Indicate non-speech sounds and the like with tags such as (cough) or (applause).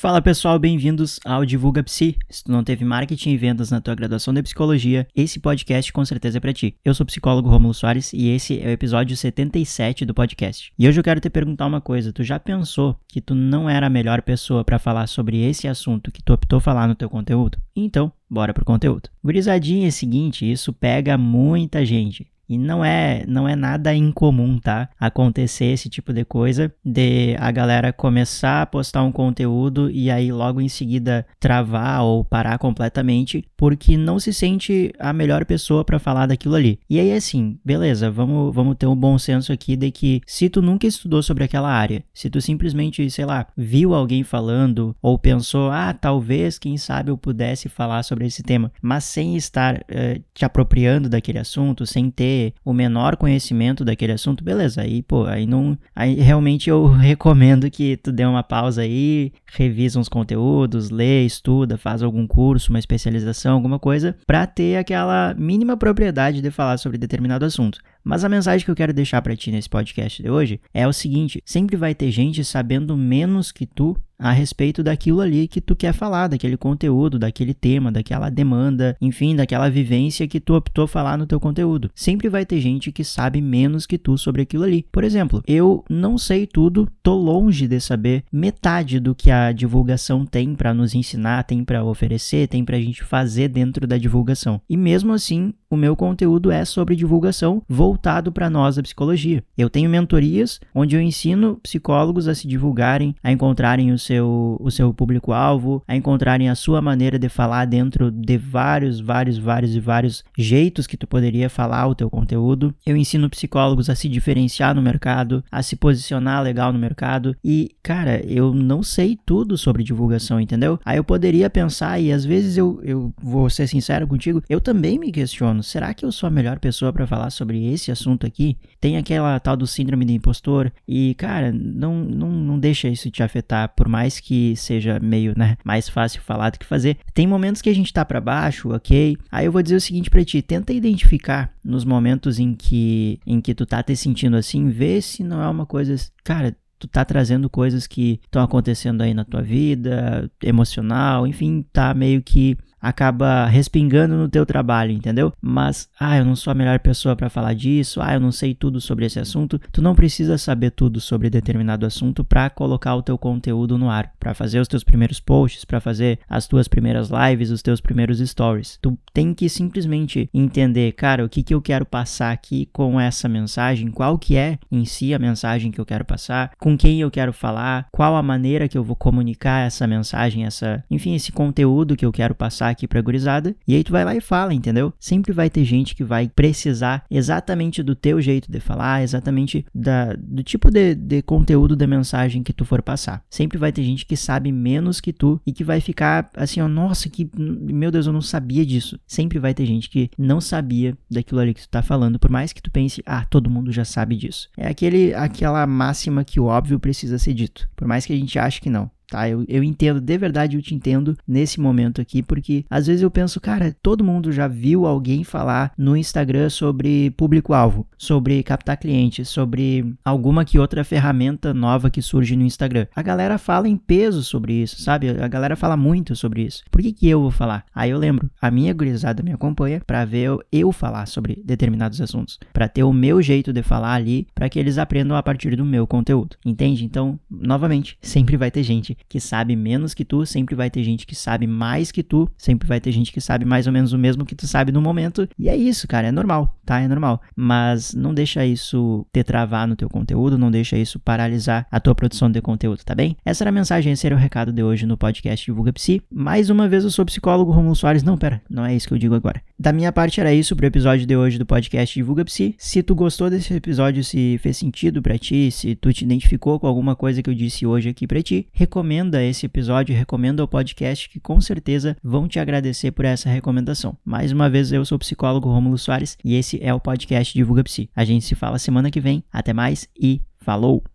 Fala pessoal, bem-vindos ao Divulga Psi. Se tu não teve marketing e vendas na tua graduação de psicologia, esse podcast com certeza é para ti. Eu sou o psicólogo Romulo Soares e esse é o episódio 77 do podcast. E hoje eu quero te perguntar uma coisa, tu já pensou que tu não era a melhor pessoa para falar sobre esse assunto que tu optou falar no teu conteúdo? Então, bora pro conteúdo. Gurizadinha é o seguinte, isso pega muita gente. E não é, não é nada incomum, tá? Acontecer esse tipo de coisa, de a galera começar a postar um conteúdo e aí logo em seguida travar ou parar completamente, porque não se sente a melhor pessoa para falar daquilo ali. E aí assim, beleza, vamos, vamos ter um bom senso aqui de que se tu nunca estudou sobre aquela área, se tu simplesmente, sei lá, viu alguém falando ou pensou, ah, talvez, quem sabe eu pudesse falar sobre esse tema, mas sem estar uh, te apropriando daquele assunto, sem ter o menor conhecimento daquele assunto, beleza. Aí, pô, aí não. Aí realmente eu (laughs) recomendo que tu dê uma pausa aí, revisa uns conteúdos, lê, estuda, faz algum curso, uma especialização, alguma coisa, para ter aquela mínima propriedade de falar sobre determinado assunto. Mas a mensagem que eu quero deixar para ti nesse podcast de hoje é o seguinte: sempre vai ter gente sabendo menos que tu a respeito daquilo ali que tu quer falar, daquele conteúdo, daquele tema, daquela demanda, enfim, daquela vivência que tu optou falar no teu conteúdo. Sempre vai ter gente que sabe menos que tu sobre aquilo ali. Por exemplo, eu não sei tudo, tô longe de saber metade do que a divulgação tem para nos ensinar, tem para oferecer, tem pra gente fazer dentro da divulgação. E mesmo assim, o meu conteúdo é sobre divulgação voltado para nós da psicologia. Eu tenho mentorias onde eu ensino psicólogos a se divulgarem, a encontrarem o seu, o seu público-alvo, a encontrarem a sua maneira de falar dentro de vários, vários, vários e vários jeitos que tu poderia falar o teu conteúdo. Eu ensino psicólogos a se diferenciar no mercado, a se posicionar legal no mercado e, cara, eu não sei tudo sobre divulgação, entendeu? Aí eu poderia pensar e às vezes eu, eu vou ser sincero contigo, eu também me questiono mano, será que eu sou a melhor pessoa para falar sobre esse assunto aqui? Tem aquela tal do síndrome do impostor e, cara, não, não, não deixa isso te afetar, por mais que seja meio, né, mais fácil falar do que fazer. Tem momentos que a gente tá para baixo, ok? Aí eu vou dizer o seguinte para ti, tenta identificar nos momentos em que, em que tu tá te sentindo assim, vê se não é uma coisa, cara, tu tá trazendo coisas que estão acontecendo aí na tua vida, emocional, enfim, tá meio que acaba respingando no teu trabalho, entendeu? Mas, ah, eu não sou a melhor pessoa para falar disso, ah, eu não sei tudo sobre esse assunto. Tu não precisa saber tudo sobre determinado assunto para colocar o teu conteúdo no ar, para fazer os teus primeiros posts, para fazer as tuas primeiras lives, os teus primeiros stories. Tu tem que simplesmente entender, cara, o que que eu quero passar aqui com essa mensagem, qual que é em si a mensagem que eu quero passar, com quem eu quero falar, qual a maneira que eu vou comunicar essa mensagem, essa, enfim, esse conteúdo que eu quero passar aqui pra gurizada. E aí tu vai lá e fala, entendeu? Sempre vai ter gente que vai precisar exatamente do teu jeito de falar, exatamente da, do tipo de, de conteúdo da mensagem que tu for passar. Sempre vai ter gente que sabe menos que tu e que vai ficar assim, ó, nossa, que meu Deus, eu não sabia disso. Sempre vai ter gente que não sabia daquilo ali que tu tá falando, por mais que tu pense, ah, todo mundo já sabe disso. É aquele aquela máxima que o óbvio precisa ser dito, por mais que a gente ache que não tá? Eu, eu entendo, de verdade eu te entendo nesse momento aqui, porque às vezes eu penso, cara, todo mundo já viu alguém falar no Instagram sobre público-alvo, sobre captar clientes, sobre alguma que outra ferramenta nova que surge no Instagram. A galera fala em peso sobre isso, sabe? A galera fala muito sobre isso. Por que, que eu vou falar? Aí eu lembro, a minha gurizada me acompanha para ver eu, eu falar sobre determinados assuntos, para ter o meu jeito de falar ali, para que eles aprendam a partir do meu conteúdo. Entende? Então, novamente, sempre vai ter gente que sabe menos que tu, sempre vai ter gente que sabe mais que tu, sempre vai ter gente que sabe mais ou menos o mesmo que tu sabe no momento. E é isso, cara, é normal, tá? É normal. Mas não deixa isso te travar no teu conteúdo, não deixa isso paralisar a tua produção de conteúdo, tá bem? Essa era a mensagem, esse era o recado de hoje no podcast Divulga Psi. Mais uma vez eu sou psicólogo Romulo Soares. Não, pera, não é isso que eu digo agora. Da minha parte era isso pro episódio de hoje do podcast Divulga Psi. Se tu gostou desse episódio, se fez sentido para ti, se tu te identificou com alguma coisa que eu disse hoje aqui para ti, recomendo recomenda esse episódio, recomenda o podcast, que com certeza vão te agradecer por essa recomendação. Mais uma vez, eu sou o psicólogo Rômulo Soares e esse é o podcast Divulga Psi. A gente se fala semana que vem. Até mais e falou!